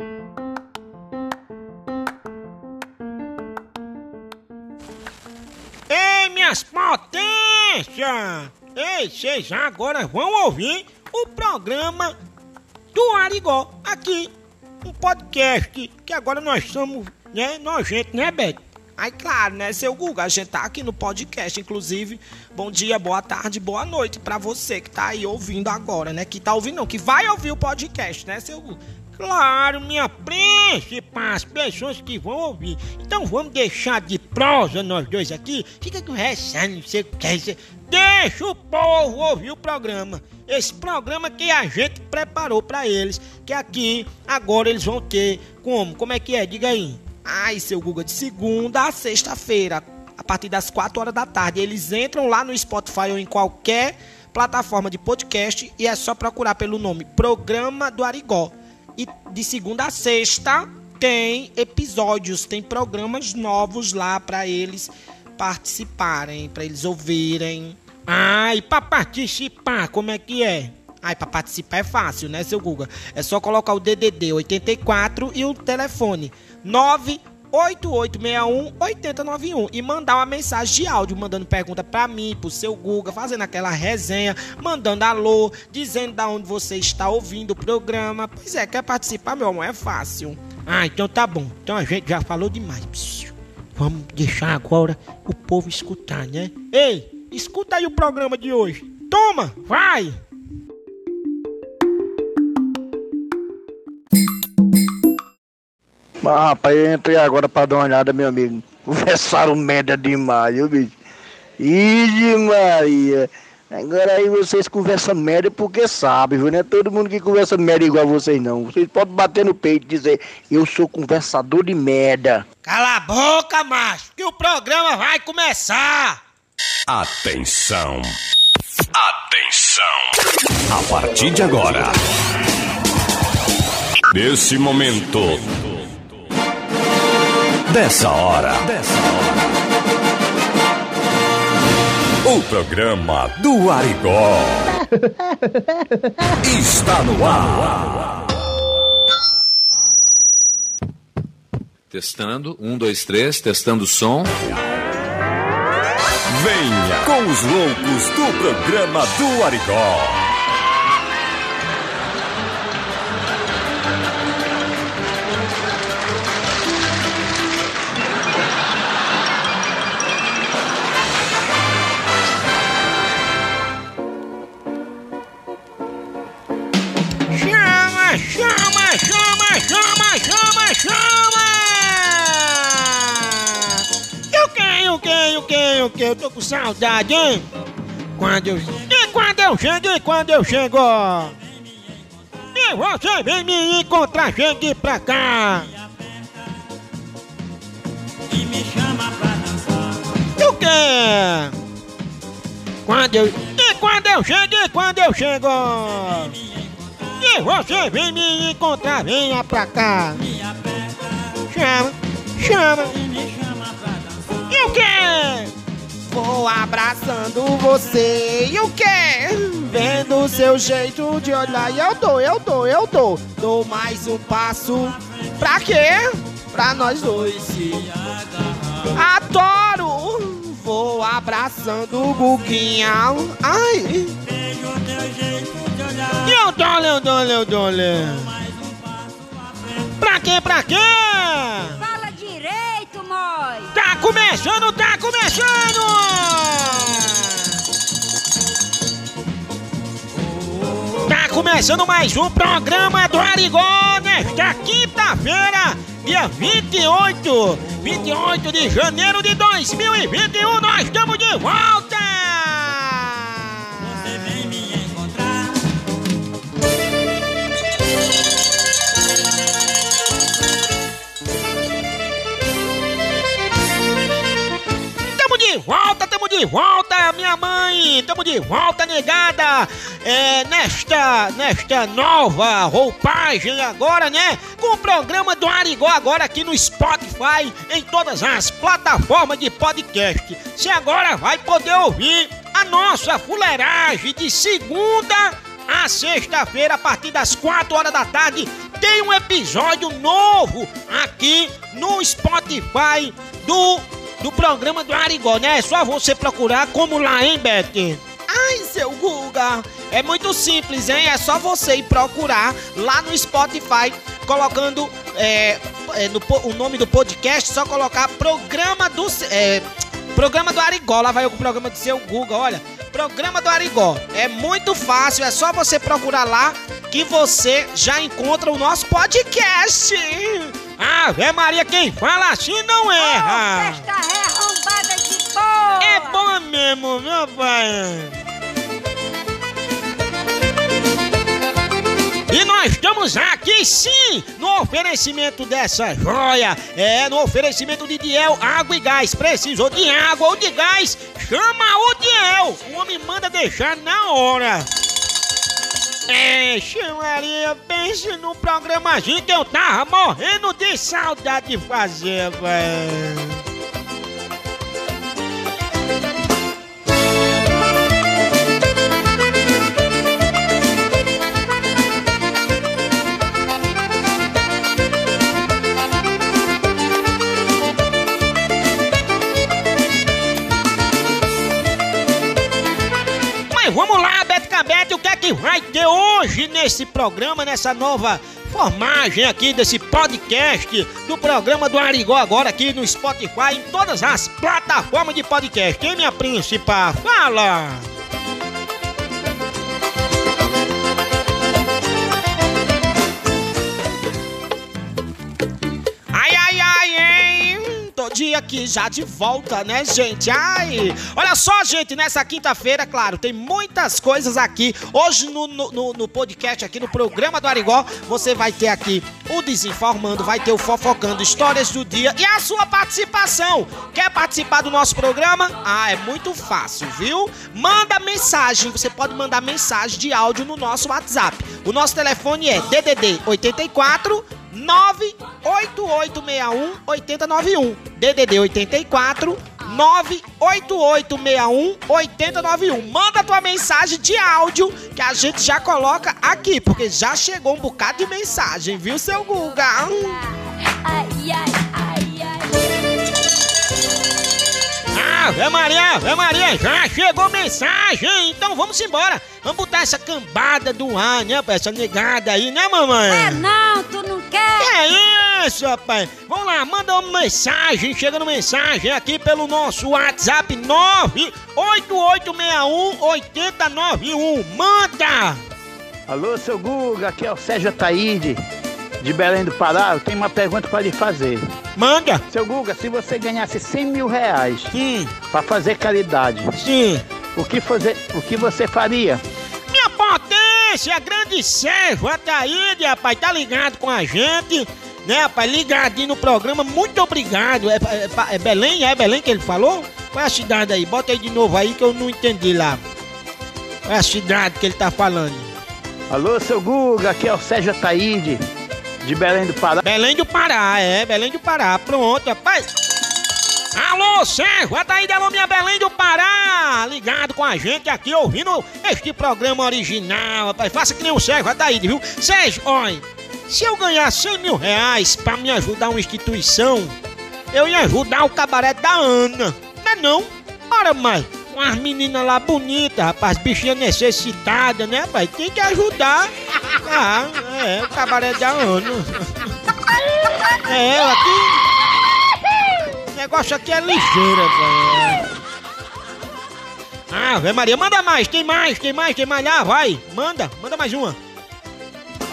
Ei, minhas potências! Ei, vocês agora vão ouvir o programa do Arigó aqui. Um podcast que agora nós somos, né, nojento, né, Beto? Aí, claro, né, seu Guga, a gente tá aqui no podcast, inclusive. Bom dia, boa tarde, boa noite pra você que tá aí ouvindo agora, né? Que tá ouvindo, não, que vai ouvir o podcast, né, seu Guga? Claro, minha príncipe, as pessoas que vão ouvir. Então vamos deixar de prosa nós dois aqui. Fica conversando, não sei o que. Deixa o povo ouvir o programa. Esse programa que a gente preparou pra eles. Que aqui, agora eles vão ter. Como? Como é que é? Diga aí. Ai, seu Google, de segunda a sexta-feira, a partir das 4 horas da tarde. Eles entram lá no Spotify ou em qualquer plataforma de podcast e é só procurar pelo nome Programa do Arigó. E de segunda a sexta tem episódios, tem programas novos lá para eles participarem, para eles ouvirem. E para participar, como é que é? Ai, para participar é fácil, né, seu Guga? É só colocar o DDD 84 e o telefone 98861-8091 e mandar uma mensagem de áudio, mandando pergunta pra mim, pro seu Guga, fazendo aquela resenha, mandando alô, dizendo da onde você está ouvindo o programa. Pois é, quer participar, meu amor? É fácil. Ah, então tá bom. Então a gente já falou demais. Vamos deixar agora o povo escutar, né? Ei, escuta aí o programa de hoje. Toma, vai! Mas rapaz, eu entrei agora pra dar uma olhada, meu amigo. Conversaram merda demais, viu, bicho? Ih, Maria. Agora aí vocês conversam merda porque sabem, viu? Não é todo mundo que conversa merda igual vocês, não. Vocês podem bater no peito e dizer, eu sou conversador de merda. Cala a boca, macho, que o programa vai começar! Atenção! Atenção! A partir de agora, nesse momento, dessa hora, dessa hora, o programa do Arigó está no ar. Testando, um, dois, três, testando o som. Venha com os loucos do programa do Arigó. Eu tô com saudade, hein? Quando eu... E quando eu chego, e quando eu chego? E você vem me encontrar, chegue pra cá! E o quê? Quando eu... E quando eu chego, e quando eu chego? E você vem me encontrar, venha pra cá. Chama, chama. E o quê? Vou abraçando você. E o quê? Vendo seu jeito de olhar. E eu dou, eu dou, eu dou. Dou mais um passo. Pra quê? Pra nós dois se Adoro! Vou abraçando o Guguinha. Ai! E eu dole, eu dole, eu dole. Pra quê, pra quê? Tá começando, tá começando! Tá começando mais um programa do Arigó nesta quinta-feira, dia 28, 28 de janeiro de 2021, nós estamos de volta! De volta, minha mãe! Tamo de volta, negada! É, nesta, nesta nova roupagem agora, né? Com o programa do Arigó agora aqui no Spotify, em todas as plataformas de podcast. Você agora vai poder ouvir a nossa fuleiragem de segunda a sexta-feira, a partir das 4 horas da tarde, tem um episódio novo aqui no Spotify do, do programa do Arigó, né? É só você procurar como lá, hein, Beth? Ai, seu Guga! É muito simples, hein? É só você ir procurar lá no Spotify, colocando é, é, no, o nome do podcast, só colocar programa do. É, programa do Arigó. Lá vai o programa do seu Guga, olha. Programa do Arigó. É muito fácil, é só você procurar lá que você já encontra o nosso podcast. Ave Maria, quem fala assim não erra. Oh, festa arrombada de boa. É bom mesmo, meu pai. E nós estamos aqui sim, no oferecimento dessa joia. É, no oferecimento de Diel Água e Gás. Precisou de água ou de gás? Chama o Diel. O homem manda deixar na hora. É, chamaria, pense no programazinho que eu tava morrendo de saudade de fazer, velho. Nesse programa, nessa nova formagem aqui desse podcast do programa do Arigó agora aqui no Spotify, em todas as plataformas de podcast. Quem minha príncipa? Fala! Aqui já de volta, né, gente? Ai! Olha só, gente, nessa quinta-feira, claro, tem muitas coisas aqui. Hoje no, no, no- no podcast, aqui no programa do Arigó, você vai ter aqui o Desinformando, vai ter o Fofocando, Histórias do Dia e a sua participação. Quer participar do nosso programa? Ah, é muito fácil, viu? Manda mensagem, você pode mandar mensagem de áudio no nosso WhatsApp. O nosso telefone é DDD 84 98861 8091. DDD 84 98861 8091. Manda tua mensagem de áudio que a gente já coloca aqui, porque já chegou um bocado de mensagem, viu, seu Guga? Ai, ai, Ave Maria, Ave Maria, já chegou mensagem, então vamos embora. Vamos botar essa cambada do ar, né, pra essa negada aí, né, mamãe? É não, tu não Que quer? é isso, rapaz? Vamos lá, manda uma mensagem, chegando mensagem aqui pelo nosso WhatsApp 988618091. Manda! Alô, seu Guga, aqui é o Sérgio Ataíde, de Belém do Pará. Eu tenho uma pergunta para lhe fazer. Manda! Seu Guga, se você ganhasse 100 mil reais Sim, para fazer caridade, sim. o que, fazer, o que você faria? Minha potência, grande Sérgio Ataíde, rapaz, tá ligado com a gente, né, rapaz, ligadinho no programa, muito obrigado. É, é- é Belém? É Belém que ele falou? Qual é a cidade aí? Bota aí de novo aí que eu não entendi lá. Qual é a cidade que ele tá falando? Alô, seu Guga, aqui é o Sérgio Ataíde, de Belém do Pará. Belém do Pará, é, Belém do Pará. Pronto, rapaz. Alô, Sérgio, Ataíde, alô, minha Belém do Pará. Ligado com a gente aqui, ouvindo este programa original, rapaz. Faça que nem o Sérgio Ataíde, viu? Sérgio, olha, se eu ganhar 100 mil reais pra me ajudar uma instituição, eu ia ajudar o cabaré da Ana. Não é não? Ora, mãe, umas meninas lá bonitas, rapaz, bichinha necessitada, né, pai? Tem que ajudar. Ah, é, o cabaré da Ana. É, aqui. O negócio aqui é ligeira, velho. Ah, Maria, manda mais, tem mais, tem mais, tem mais lá, vai. Manda, manda mais uma.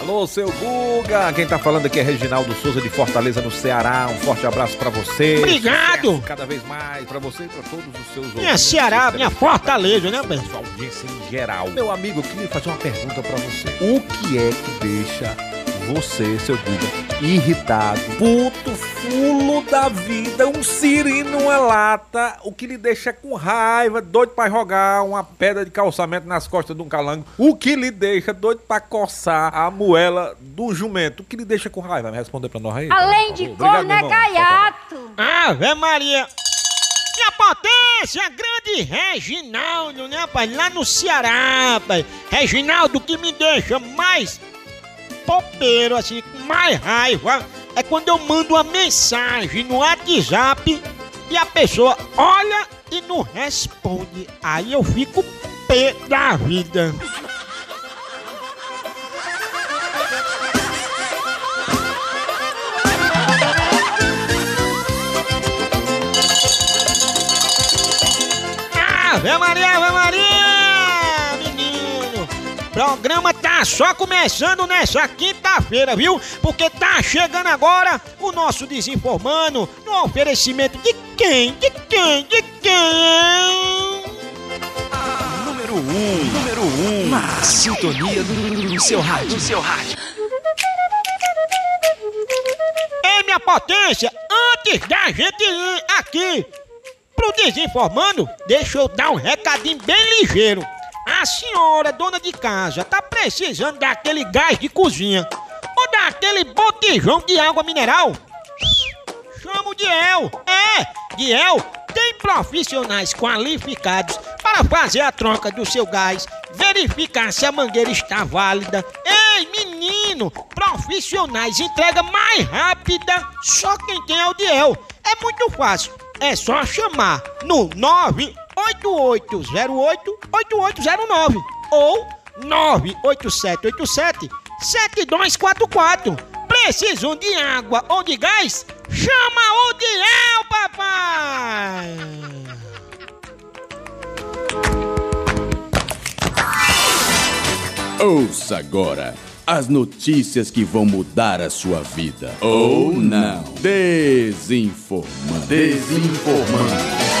Alô, seu Guga! Quem tá falando aqui é Reginaldo Souza de Fortaleza, no Ceará. Um forte abraço pra você. Obrigado. Sucesso Cada vez mais pra você e pra todos os seus Minha ouvintes. Ceará, minha Fortaleza, né, velho? Sua audiência em geral. Meu amigo, eu queria fazer uma pergunta pra você. O que é que deixa você, seu Guga, irritado, puto, fulo da vida, um sirino, uma lata, o que lhe deixa com raiva, doido pra jogar uma pedra de calçamento nas costas de um calango, o que lhe deixa doido pra coçar a moela do jumento, o que lhe deixa com raiva? Me responder pra nós aí. Além por de corno, é gaiato. Ave Maria. Minha potência, grande Reginaldo, né, pai? Lá no Ceará, pai. Reginaldo, o que me deixa mais popeiro, assim, com mais raiva, é quando eu mando uma mensagem no WhatsApp e a pessoa olha e não responde. Aí eu fico pé da vida. Ave Maria, Ave Maria! Menino, programa tá só começando nessa quinta-feira, viu? Porque tá chegando agora o nosso Desinformando no oferecimento de quem? De quem? De quem? Número 1, um, número 1, um, na sintonia do, do seu rádio. Do seu rádio. Ei, minha potência, antes da gente ir aqui pro Desinformando, deixa eu dar um recadinho bem ligeiro. A senhora, dona de casa, tá precisando daquele gás de cozinha ou daquele botijão de água mineral? Chama o Diel. É, Diel tem profissionais qualificados para fazer a troca do seu gás, verificar se a mangueira está válida. Ei, menino, profissionais entrega mais rápida, só quem tem é o Diel. É muito fácil. É só chamar no 98808-8809 ou 98787-7244. Precisam de água ou de gás? Chama o Diel, papai! Ouça agora as notícias que vão mudar a sua vida. Ou não. Desinformando. Desinformando.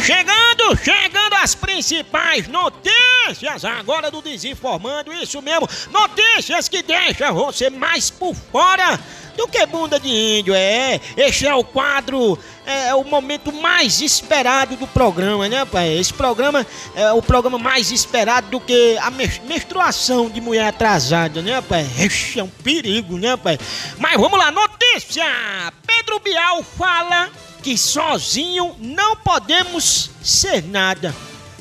Chegando, chegando as principais notícias agora do Desinformando, isso mesmo, notícias que deixam você mais por fora do que bunda de índio, é. Este é o quadro, é o momento mais esperado do programa, né, pai? Esse programa é o programa mais esperado do que a menstruação de mulher atrasada, né, pai? Este é um perigo, né, pai? Mas vamos lá, notícia! Pedro Bial fala que sozinho não podemos ser nada.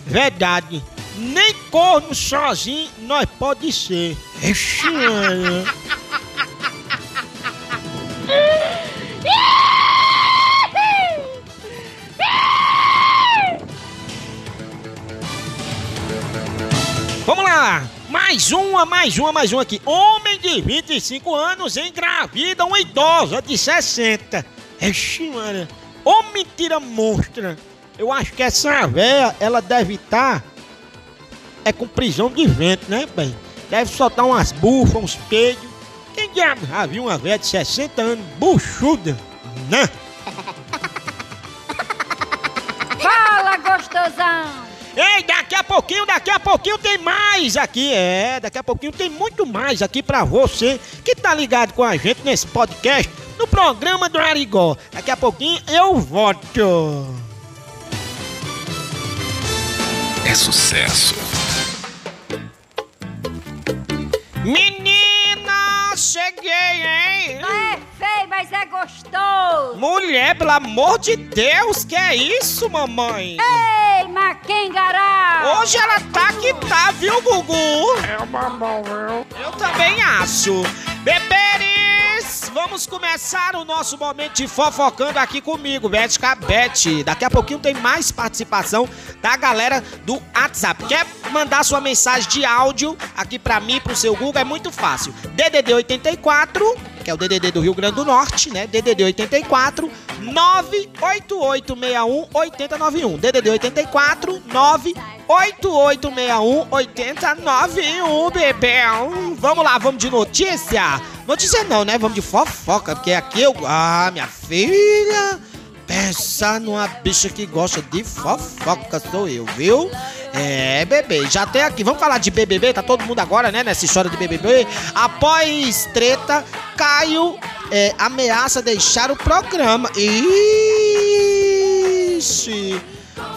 Verdade. Nem corno sozinho nós pode ser. Ixi, Vamos lá! Mais uma, mais uma, mais uma aqui. Homem de 25 anos engravida uma idosa de 60. Ixi, mano. Ô mentira monstra! Eu acho que essa véia, ela deve estar. Tá, é com prisão de vento, né, bem? Deve soltar umas bufas, uns peidos. Quem diabo já viu uma velha de 60 anos buchuda, né? Fala, gostosão! Ei, daqui a pouquinho, daqui a pouquinho tem mais aqui. É, daqui a pouquinho tem muito mais aqui pra você que tá ligado com a gente nesse podcast, no programa do Arigó. Daqui a pouquinho eu volto. É sucesso. Menina, cheguei, hein? É mas é gostoso. Mulher, pelo amor de Deus, que é isso, mamãe? Ei, Maquengará! Hoje ela tá que tá, viu, Gugu? É uma mão, viu? Eu também acho. Beberes, vamos começar o nosso momento de fofocando aqui comigo, Bete Cabete. Daqui a pouquinho tem mais participação da galera do WhatsApp. Quer mandar sua mensagem de áudio aqui pra mim, pro seu Google? É muito fácil. DDD 84, que é o DDD do Rio Grande do Norte, né? DDD 84 98861 8091. DDD 84 98861 8091, bebê. Vamos lá, vamos de notícia? Notícia não, né? Vamos de fofoca, porque aqui eu. Ah, minha filha. Pensa numa bicha que gosta de fofoca, sou eu, viu? É, bebê, já tem aqui. Vamos falar de BBB? Tá todo mundo agora, né? Nessa história de BBB. Após treta, Caio é, ameaça deixar o programa. Ixi!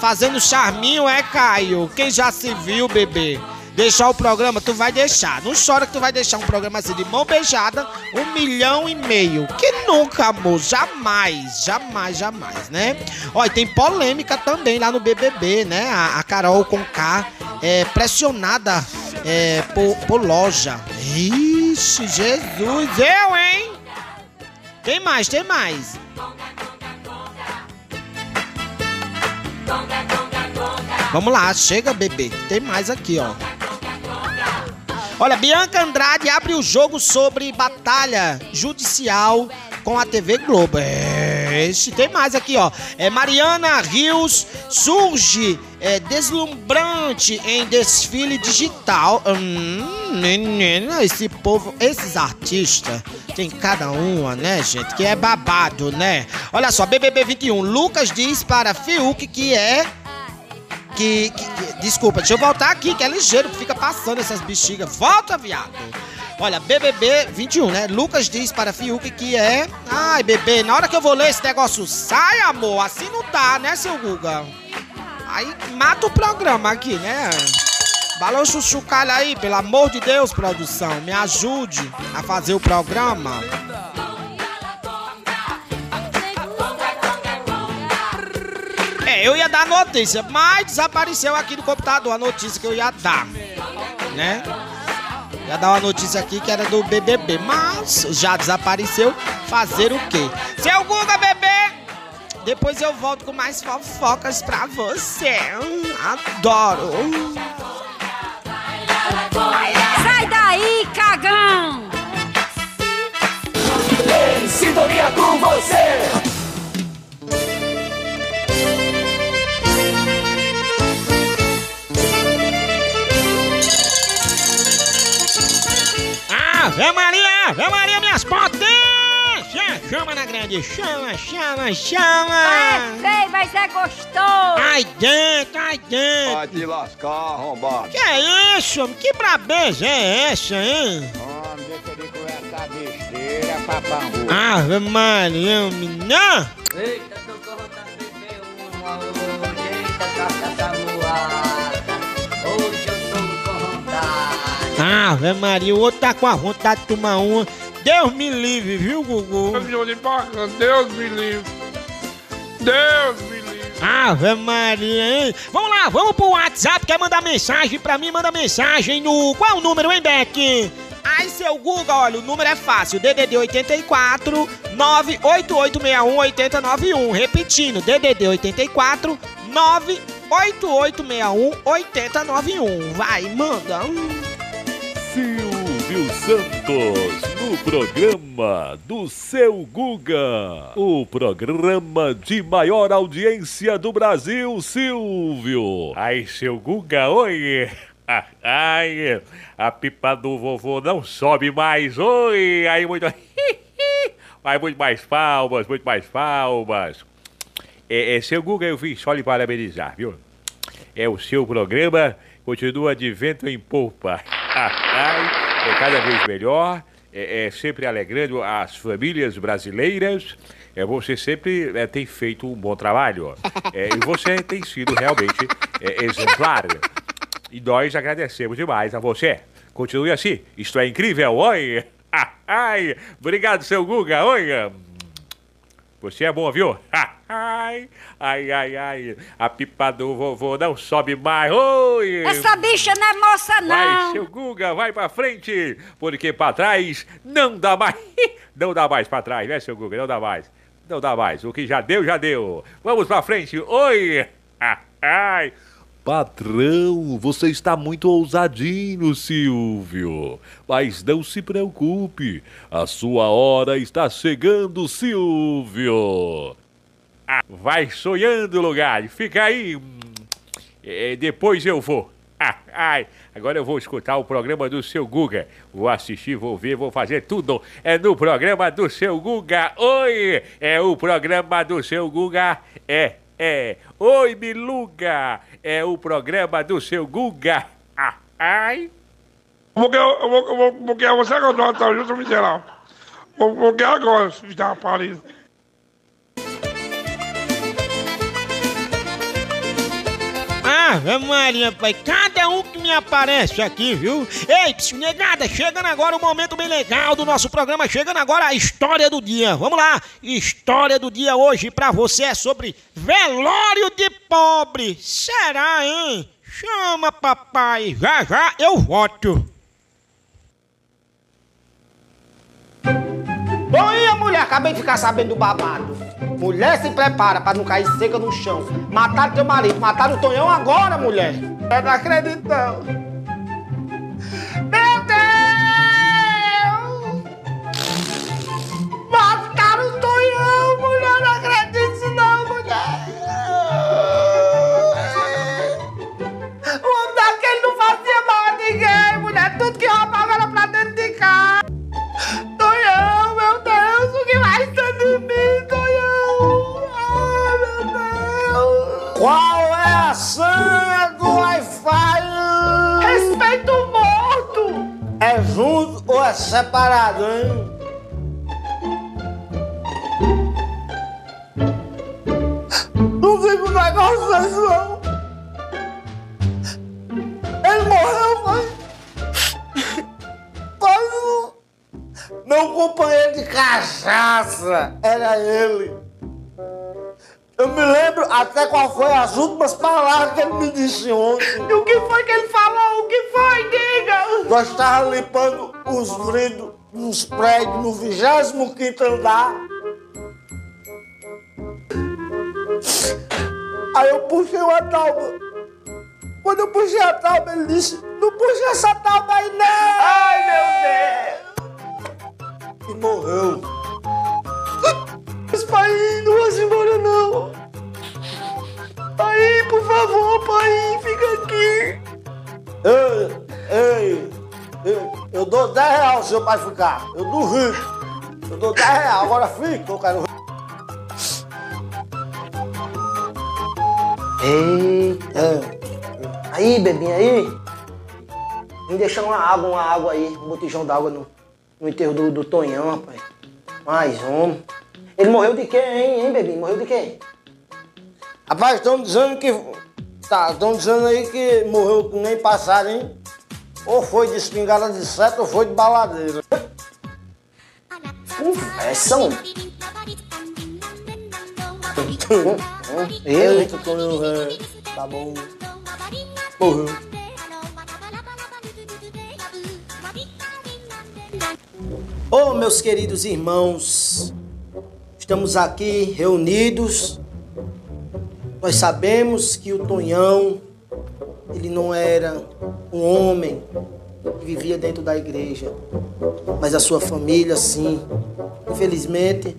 Fazendo charminho é Caio. Quem já se viu, bebê? Deixar o programa, tu vai deixar. Não chora que tu vai deixar um programa assim de mão beijada, um milhão e meio. Que nunca, amor, jamais, jamais, jamais, né? Olha, tem polêmica também lá no BBB, né? A, a Carol com K é pressionada é, por, por loja. Ixi, Jesus, eu, hein? Tem mais, tem mais. Vamos lá, chega, bebê. Tem mais aqui, ó. Olha, Bianca Andrade abre o jogo sobre batalha judicial com a TV Globo. É, esse tem mais aqui, ó. É, Mariana Rios surge é, deslumbrante em desfile digital. Hum, menina, esse povo, esses artistas, tem cada uma, né, gente? Que é babado, né? Olha só, BBB 21. Lucas diz para Fiuk que é que, que, que, Desculpa, deixa eu voltar aqui, que é ligeiro, fica passando essas bexigas. Volta, viado! Olha, BBB 21, né? Lucas diz para Fiuk que é. Ai, bebê, na hora que eu vou ler esse negócio, sai, amor. Assim não dá, né, seu Guga? Aí mata o programa aqui, né? Balança o chucalho aí, pelo amor de Deus, produção. Me ajude a fazer o programa. É, eu ia dar notícia, mas desapareceu aqui do computador a notícia que eu ia dar, né? Ia dar uma notícia aqui que era do BBB, mas já desapareceu. Fazer o quê? Seu Guga, bebê! Depois eu volto com mais fofocas pra você. Adoro! Sai daí, cagão! Em sintonia com você. Ave Maria, Ave Maria, minhas potências! Chama na grande, chama, chama, chama! É feio, mas é gostoso! Ai dentro, ai dentro! Vai te lascar, arrombado! Que é isso, homem? Que brabeza é essa, hein? Homem, deixa de conversar besteira, papangu! Ave Maria, menina! Eita, tô com vontade de Ave Maria, o outro tá com a vontade de tomar uma. Deus me livre, viu, Gugu? Deus me livre. Deus me livre. Ave Maria, hein? Vamos lá, vamos pro WhatsApp. Quer mandar mensagem pra mim? Manda mensagem no. Qual o número, hein, Beck? Ai, seu Google, olha, o número é fácil. DDD 84 98861 8091. Repetindo, DDD 84 98861 8091. Vai, manda. Silvio Santos, no programa do seu Guga. O programa de maior audiência do Brasil, Silvio. Ai, seu Guga, oi! Ai, a pipa do vovô não sobe mais, oi! Aí muito. Vai muito mais palmas, muito mais palmas. É, é, seu Guga, eu vim só lhe parabenizar, viu? É o seu programa, continua de vento em polpa. É cada vez melhor, é, é sempre alegrando as famílias brasileiras. É, você sempre é, tem feito um bom trabalho. É, e você tem sido realmente é, exemplar. E nós agradecemos demais a você. Continue assim, isto é incrível. Oi! Ai, obrigado, seu Guga. Oi! Você é bom, viu? Ai, ai, ai, ai. A pipa do vovô não sobe mais. Oi! Essa bicha não é moça, Vai, não! seu Guga, vai pra frente, porque pra trás não dá mais. Não dá mais pra trás, né, seu Guga? Não dá mais. Não dá mais. O que já deu, já deu. Vamos pra frente. Oi! Ai! Patrão, você está muito ousadinho, Silvio. Mas não se preocupe, a sua hora está chegando, Silvio. Ah, vai sonhando, lugar. Fica aí. É, depois eu vou. Ah, ai, agora eu vou escutar o programa do seu Guga. Vou assistir, vou ver, vou fazer tudo. É no programa do seu Guga. Oi! É o programa do seu Guga. É, é. Oi, Miluga. É o programa do seu Guga. Ah, ai. Porque eu, vou- porque você tô até justo miserável. Porque agora, filho da pariu. Ave Maria, pai, cada um que me aparece aqui, viu? Ei, negada, chegando agora o momento bem legal do nosso programa, chegando agora a história do dia. Vamos lá, história do dia hoje pra você é sobre velório de pobre. Será, hein? Chama papai, já já eu voto. Bom, mulher? Acabei de ficar sabendo do babado. Mulher se prepara pra não cair seca no chão. Mataram teu marido, mataram o Tonhão agora, mulher. Eu não acredito, não. Meu Deus! Mataram o Tonhão, mulher. Não acredito É junto ou é separado, hein? Não fico negócio desse, não. Ele morreu, pai. Pai. Meu companheiro de cachaça era ele. Eu me lembro até qual foi as últimas palavras que ele me disse ontem. E o que foi que ele falou? O que foi? Diga! Nós estávamos limpando os vidros nos prédios no 25 andar. Aí eu puxei uma tábua. Quando eu puxei a tábua, ele disse: Não puxa essa tábua aí, não! Ai, meu Deus! E morreu. Pai, não vai se embora, não. Pai, por favor, pai, fica aqui. Ei, ei, ei, eu dou 10 reais se seu pai ficar. Eu duvido. Eu dou 10 reais, agora fica, eu quero. Eita. Aí, bebinha, aí. Vem deixar uma água, uma água aí, um botijão d'água no, no enterro do, do Tonhão, rapaz. Mais um. Ele morreu de quê, hein, hein, bebinho? Morreu de quê? Rapaz, estão dizendo que. Tá, estão dizendo aí que morreu nem passado, hein? Ou foi de espingarda de seta ou foi de baladeira. Conversam. Eita, Tonhão, velho. Tá bom. Morreu. Oh, meus queridos irmãos, estamos aqui reunidos. Nós sabemos que o Tonhão, ele não era um homem que vivia dentro da igreja, mas a sua família, sim. Infelizmente,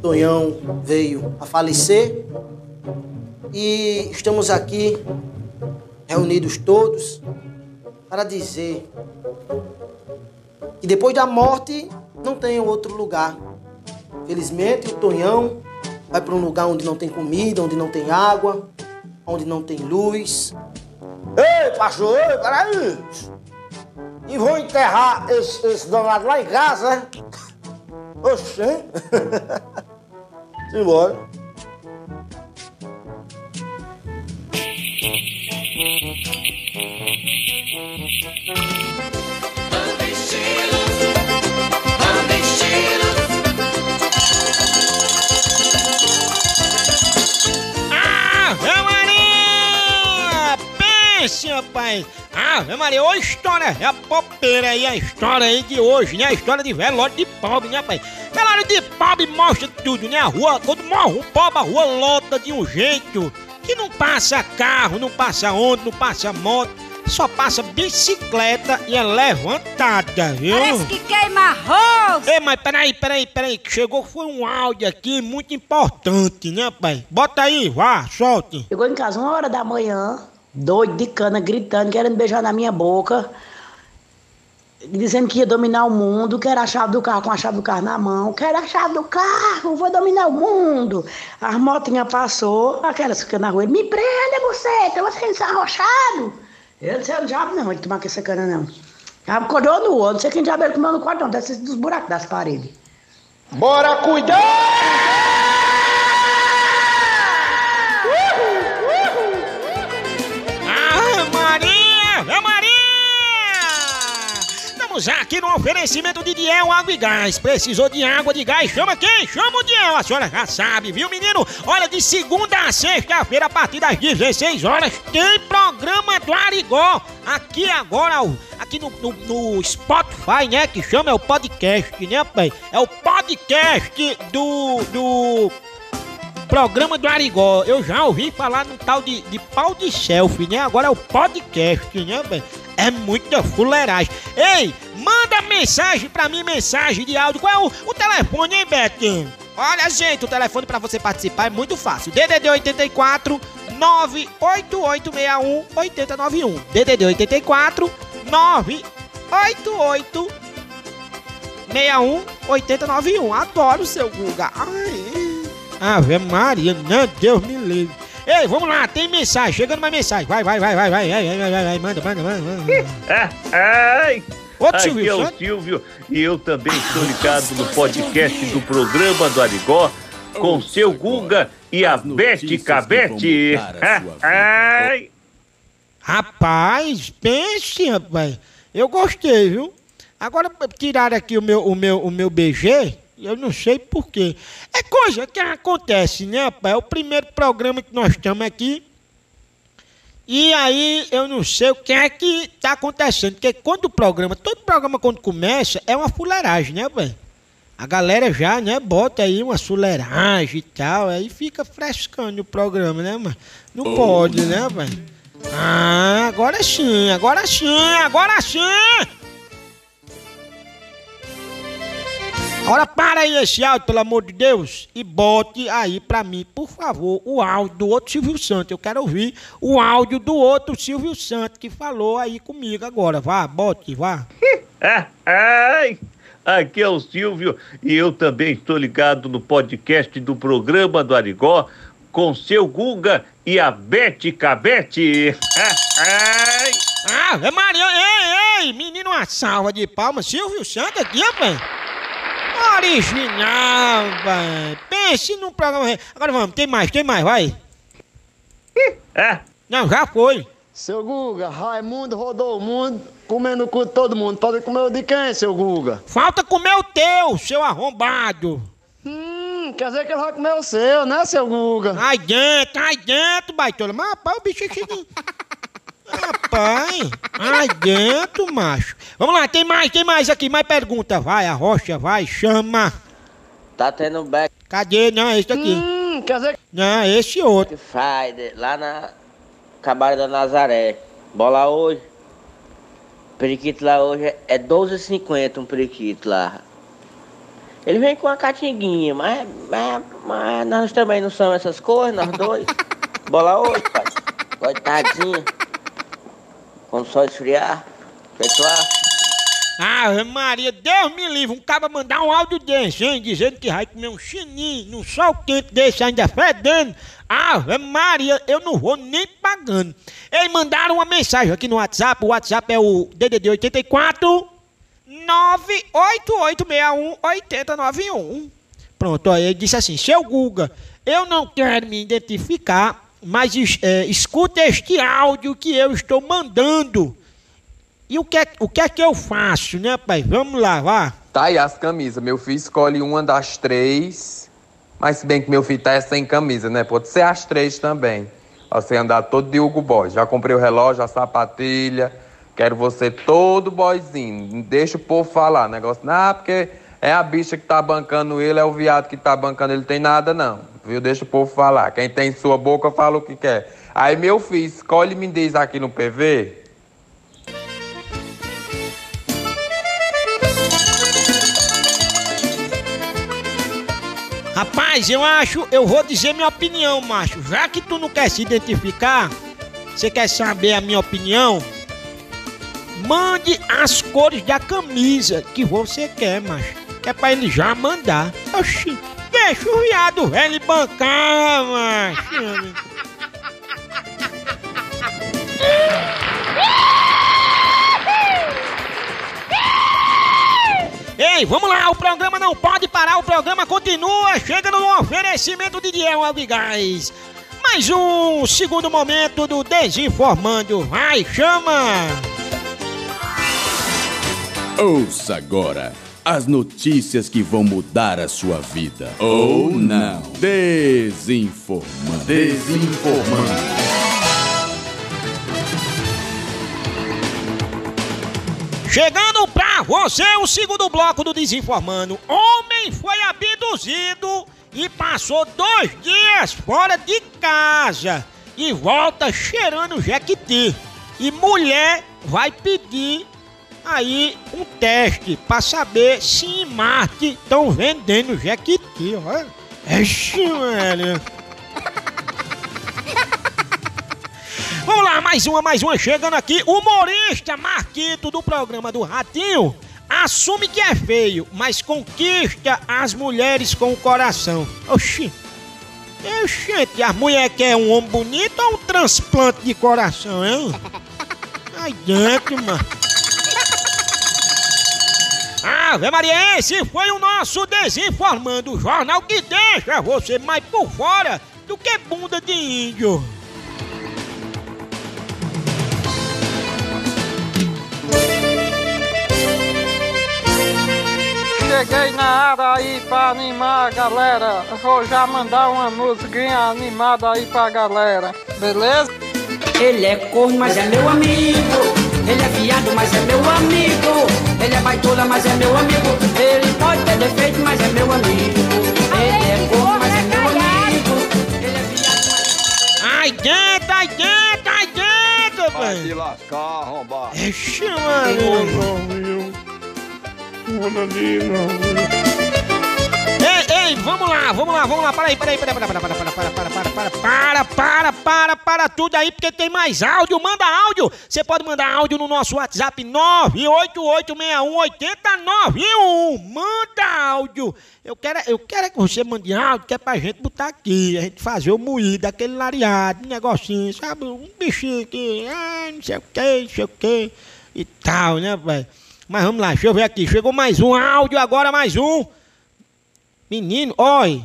Tonhão veio a falecer e estamos aqui reunidos todos para dizer que depois da morte não tem outro lugar. Felizmente, o Tonhão vai para um lugar onde não tem comida, onde não tem água, onde não tem luz. Ei, pastor, ei, peraí! E vão enterrar esse, esse lá em casa, né? Oxê! Simbora. Ave Pense, rapaz! Ave Maria, ô história é a popeira aí, a história aí de hoje, né? A história de velório de pobre, né, rapaz? Velório de pobre mostra tudo, né? A rua, quando morre um pobre, a rua lota de um jeito que não passa carro, não passa ônibus, não passa moto, só passa bicicleta e é levantada, viu? Parece que queima arroz. Ei, mas peraí, peraí, peraí, que chegou foi um áudio aqui muito importante, né, pai? Bota aí, vá, solte. Chegou em casa uma hora da manhã, doido de cana, gritando, querendo beijar na minha boca, dizendo que ia dominar o mundo, que era a chave do carro com a chave do carro na mão, que era a chave do carro, vou dominar o mundo. As motinhas passou, aquelas que ficam na rua, ele, me prenda, você, você não está arrochado. Ele disse, não diabo não, ele tomar com essa cana não. Acordou no outro, não sei quem diabo ele comeu no quarto não, desce dos buracos das paredes. Bora cuidar! Estamos aqui no oferecimento de Diel Água e Gás. Precisou de água, de gás? Chama quem? Chama o Diel. A senhora já sabe, viu, menino? Olha, de segunda a sexta-feira, a partir das 16 horas, tem programa do Arigó. Aqui agora, aqui no, no, no Spotify, né? Que chama é o podcast, né, pai? É o podcast do. do programa do Arigó. Eu já ouvi falar no tal de, de pau de selfie, né? Agora é o podcast, né, velho? É muita fuleiragem. Ei, manda mensagem pra mim, mensagem de áudio. Qual é o, o telefone, hein, Betinho? Olha, gente, o telefone pra você participar é muito fácil. DDD 84 98861 8091. DDD 84 988 61 8091. Adoro o seu Guga. Ai. Ave Maria, não, Deus me livre. Ei, vamos lá, tem mensagem, chegando mais mensagem. Vai, vai, vai, vai, vai, vai, vai, vai, vai, manda, manda, manda. manda. Ai! Outro Aqui Silvio é o? Silvio e eu também estou ligado no podcast do programa do Arigó com seu Guga e a Bete Cabete. Ai! Rapaz, pense, rapaz. Eu gostei, viu? Agora tiraram aqui o meu, o meu, o meu BG, eu não sei porquê. É coisa que acontece, né, rapaz? É o primeiro programa que nós estamos aqui. E aí eu não sei o que é que tá acontecendo. Porque quando o programa, todo programa quando começa, é uma fuleiragem, né, velho? A galera já, né, bota aí uma fuleiragem e tal, aí fica frescando o programa, né, mano? Não pode, né, velho? Ah, agora sim, agora sim, agora sim! Agora para aí esse áudio, pelo amor de Deus, e bote aí pra mim, por favor, o áudio do outro Silvio Santos. Eu quero ouvir o áudio do outro Silvio Santos que falou aí comigo agora. Vá, bote, vá. Ai! Aqui é o Silvio e eu também estou ligado no podcast do programa do Arigó com seu Guga e a Bete Cabete. Ai! Ah, é Maria, ei, ei, menino, uma salva de palmas. Silvio Santos aqui, rapaz. Original, velho. Pense num programa. Agora vamos, tem mais, tem mais, vai. É? Não, já foi. Seu Guga, Raimundo rodou o mundo comendo o cu de todo mundo. Pode comer o de quem, seu Guga? Falta comer o teu, seu arrombado. Hum, quer dizer que ele vai comer o seu, né, seu Guga? Ai dentro, ai dentro, baitola. Mas rapaz, o bicho chega. Rapaz, ai dentro, macho. Vamos lá, tem mais, tem mais aqui, mais pergunta. Vai, a rocha, vai, chama. Tá tendo Black Cadê? Não, é esse aqui. Hum, quer dizer Não, é esse outro. Friday, lá na Cabaré da Nazaré. Bola hoje. Periquito lá hoje é 12,50 um periquito lá. Ele vem com uma catinguinha, mas, mas, mas nós também não somos essas coisas, nós dois. Bola hoje, pai. Coitadinha. Quando só esfriar. Pessoal. Ah, Maria, Deus me livre, um cara mandar um áudio desse, hein? Dizendo que vai comer um chininho num sol quente desse ainda fedendo. Ah, Maria, eu não vou nem pagando. Eles mandaram uma mensagem aqui no WhatsApp, o WhatsApp é o DDD 84 98861 8091. Pronto, aí ele disse assim, seu Guga, eu não quero me identificar, mas é, escuta este áudio que eu estou mandando. E o que, é, o que é que eu faço, né, pai? Vamos vá. Tá aí as camisas. Meu filho escolhe uma das três. Mas se bem que meu filho tá sem camisa, né? Pode ser as três também. Você andar todo de Hugo Boy. Já comprei o relógio, a sapatilha. Quero você todo boyzinho. Deixa o povo falar. Negócio, não, porque é a bicha que tá bancando ele, é o viado que tá bancando ele. Tem nada, não. Viu? Deixa o povo falar. Quem tem sua boca fala o que quer. Aí meu filho escolhe e me diz aqui no PV. Rapaz, eu acho, eu vou dizer minha opinião, macho. Já que tu não quer se identificar, você quer saber a minha opinião? Mande as cores da camisa que você quer, macho. Que é pra ele já mandar. Oxi, deixa o viado velho bancar, macho. Ei, vamos lá, o programa não pode parar, o programa continua, chega no oferecimento de Diel Alvigás. Mais um segundo momento do Desinformando. Vai, chama! Ouça agora as notícias que vão mudar a sua vida. Ou não. Desinformando. Desinformando. Chegando pra você o segundo bloco do Desinformando. Homem foi abduzido e passou dois dias fora de casa e volta cheirando jequiti. E mulher vai pedir aí um teste pra saber se em Marte estão vendendo jequiti, ó. É velho. Vamos lá, mais uma, mais uma chegando aqui. Humorista Marquito do programa do Ratinho assume que é feio, mas conquista as mulheres com o coração. Oxi. Oxente, a mulher quer um homem bonito ou um transplante de coração, hein? Ai, dentro, mano. Ave Maria, esse foi o nosso Desinformando, o jornal que deixa você mais por fora do que bunda de índio. Cheguei na área aí pra animar a galera. Vou já mandar uma musiquinha animada aí pra galera, beleza? Ele é corno, mas é meu amigo. Ele é viado, mas é meu amigo. Ele é baitola, mas é meu amigo. Ele pode ter defeito, mas é meu amigo. Ele é corno, mas é meu amigo. Ele é viado, mas... Ai, dentro, ai, dentro, ai, dentro, Vai te lascar, arrombado. Ixi, mano. Ei, ei, vamos lá, vamos lá, vamos lá. Para aí, para aí, para, para, para, para, para, para, para, para, para, para, para, para, para tudo aí, porque tem mais áudio. Manda áudio. Você pode mandar áudio no nosso WhatsApp 988618091. Manda áudio. Eu quero, eu quero é que você mande áudio, que é pra gente botar aqui, a gente fazer o moído, aquele lariado, um negocinho, sabe? Um bichinho aqui, ah, não sei o que, não sei o que, e tal, né, velho? Mas vamos lá, deixa eu ver aqui. Chegou mais um áudio, agora mais um. Menino, olha,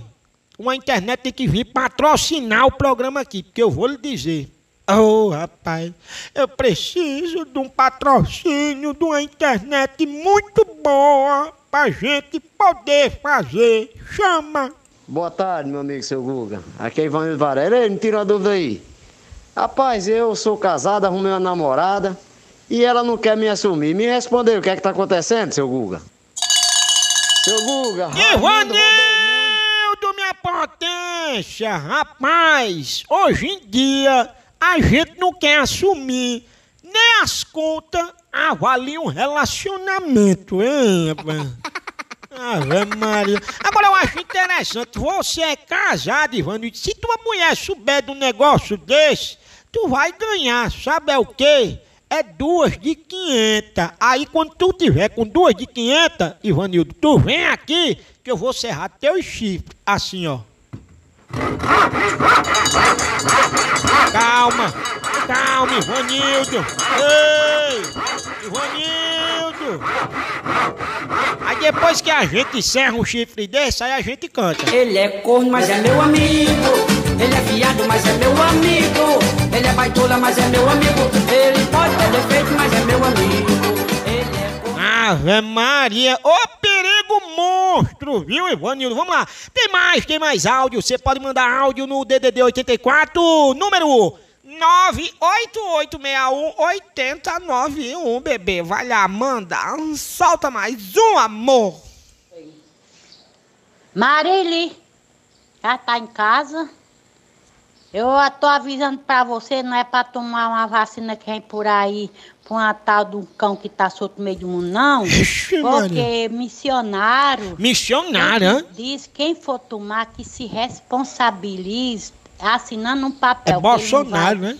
uma internet tem que vir patrocinar o programa aqui, porque eu vou lhe dizer. Oh, rapaz, eu preciso de um patrocínio de uma internet muito boa pra gente poder fazer. Chama! Boa tarde, meu amigo seu Guga. Aqui é Ivanildo Varela. Ei, me tira uma dúvida aí. Rapaz, eu sou casado, arrumei uma namorada e ela não quer me assumir. Me respondeu o que é que tá acontecendo, seu Guga. Seu Guga. Ivanildo, minha potência! Rapaz, hoje em dia a gente não quer assumir nem as contas avaliam um relacionamento, hein, rapaz? Ave Maria. Agora eu acho interessante, você é casado, Ivanildo, se tua mulher souber de um negócio desse, tu vai ganhar, sabe é o quê? É duas de 500. Aí quando tu tiver com duas de 500, Ivanildo, tu vem aqui que eu vou serrar teu chifre. Assim, ó. Calma, calma, Ivanildo. Ei, Ivanildo. Aí depois que a gente serra um chifre desse, aí a gente canta. Ele é corno, mas é meu amigo. Ele é viado, mas é meu amigo. Ele é baitola, mas é meu amigo. Ele pode ter defeito, mas é meu amigo. Ave Maria, ô perigo monstro, viu, Ivanildo? Vamos lá, tem mais, tem mais áudio. Você pode mandar áudio no DDD 84, número 988618091, bebê. Vai lá, manda, solta mais um, amor. Marili, já tá em casa? Eu tô avisando pra você, não é pra tomar uma vacina que vem por aí pra uma tal de um cão que tá solto no meio do mundo, não. Ixi, porque missionário. Missionário, hã? Diz quem for tomar que se responsabilize assinando um papel. É Bolsonaro, né?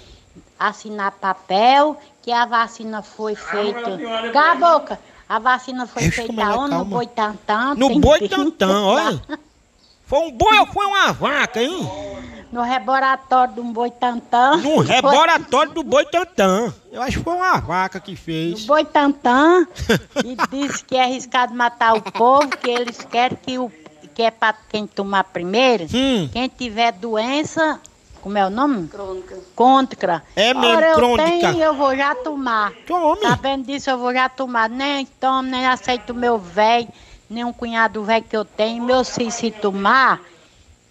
Assinar papel que a vacina foi feita. Cala a boca! A vacina foi Ixi, feita ela é onde? No calma. Boitantã. No tem boi 30 tantã, olha. Foi um boi ou foi uma vaca, hein? No laboratório de um boitantã. No laboratório do boi tantã. Eu acho que foi uma vaca que fez. Boitantã. e disse que é arriscado matar o povo, que eles querem que o que é para quem tomar primeiro, Hum. quem tiver doença como é o nome? Crônica. Côntara. É mesmo, Ora, eu crônica. tenho, eu vou já tomar. Tome. Sabendo disso, eu vou já tomar. Nem tomo, nem aceito o meu velho, nem um cunhado velho que eu tenho. Meu se se tomar,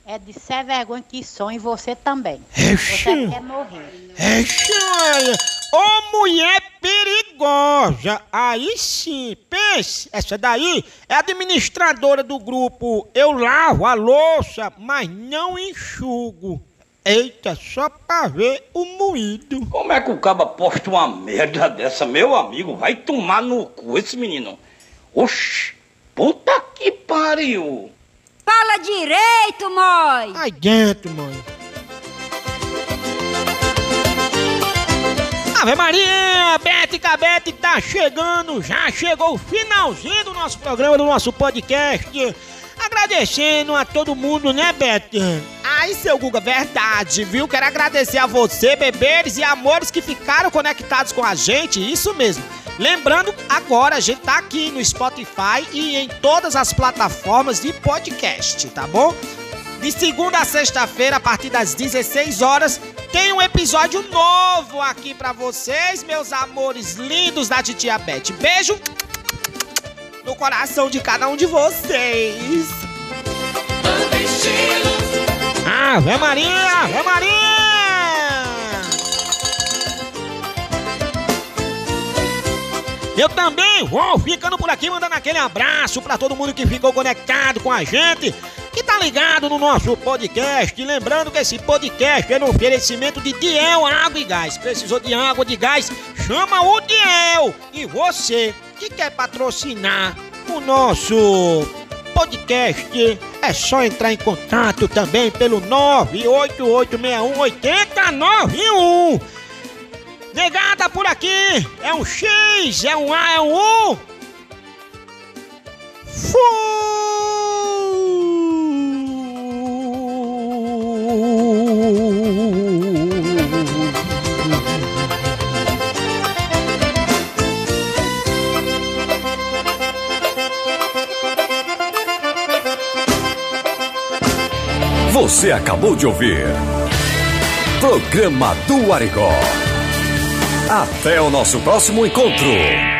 é de ser vergonha que sou, e você também. Você quer morrer. Ixi, olha. Ô mulher perigosa! Aí sim, pense, essa daí é administradora do grupo Eu Lavo a Louça, mas não enxugo. Eita, só pra ver o moído. Como é que o caba posta uma merda dessa, meu amigo? Vai tomar no cu esse menino. Oxi, puta que pariu. Fala direito, mãe! Aí dentro, mãe. Ave Maria, Bete Cabete tá chegando, já chegou o finalzinho do nosso programa, do nosso podcast. Agradecendo a todo mundo, né, Bete? Ai, seu Guga, verdade, viu? Quero agradecer a você, bebês e amores que ficaram conectados com a gente, isso mesmo. Lembrando, agora a gente tá aqui no Spotify e em todas as plataformas de podcast, tá bom? De segunda a sexta-feira, a partir das 16 horas, tem um episódio novo aqui pra vocês, meus amores lindos da Titia Beth. Beijo no coração de cada um de vocês. Ave Maria, Ave Maria! Eu também vou ficando por aqui mandando aquele abraço pra todo mundo que ficou conectado com a gente, que tá ligado no nosso podcast. Lembrando que esse podcast é no oferecimento de Diel Água e Gás. Precisou de água, de gás? Chama o Diel! E você que quer patrocinar o nosso podcast, é só entrar em contato também pelo 988618091. Negada por aqui, é um X, é um A, é um U. Você acabou de ouvir. Programa do Arigó. Até o nosso próximo encontro.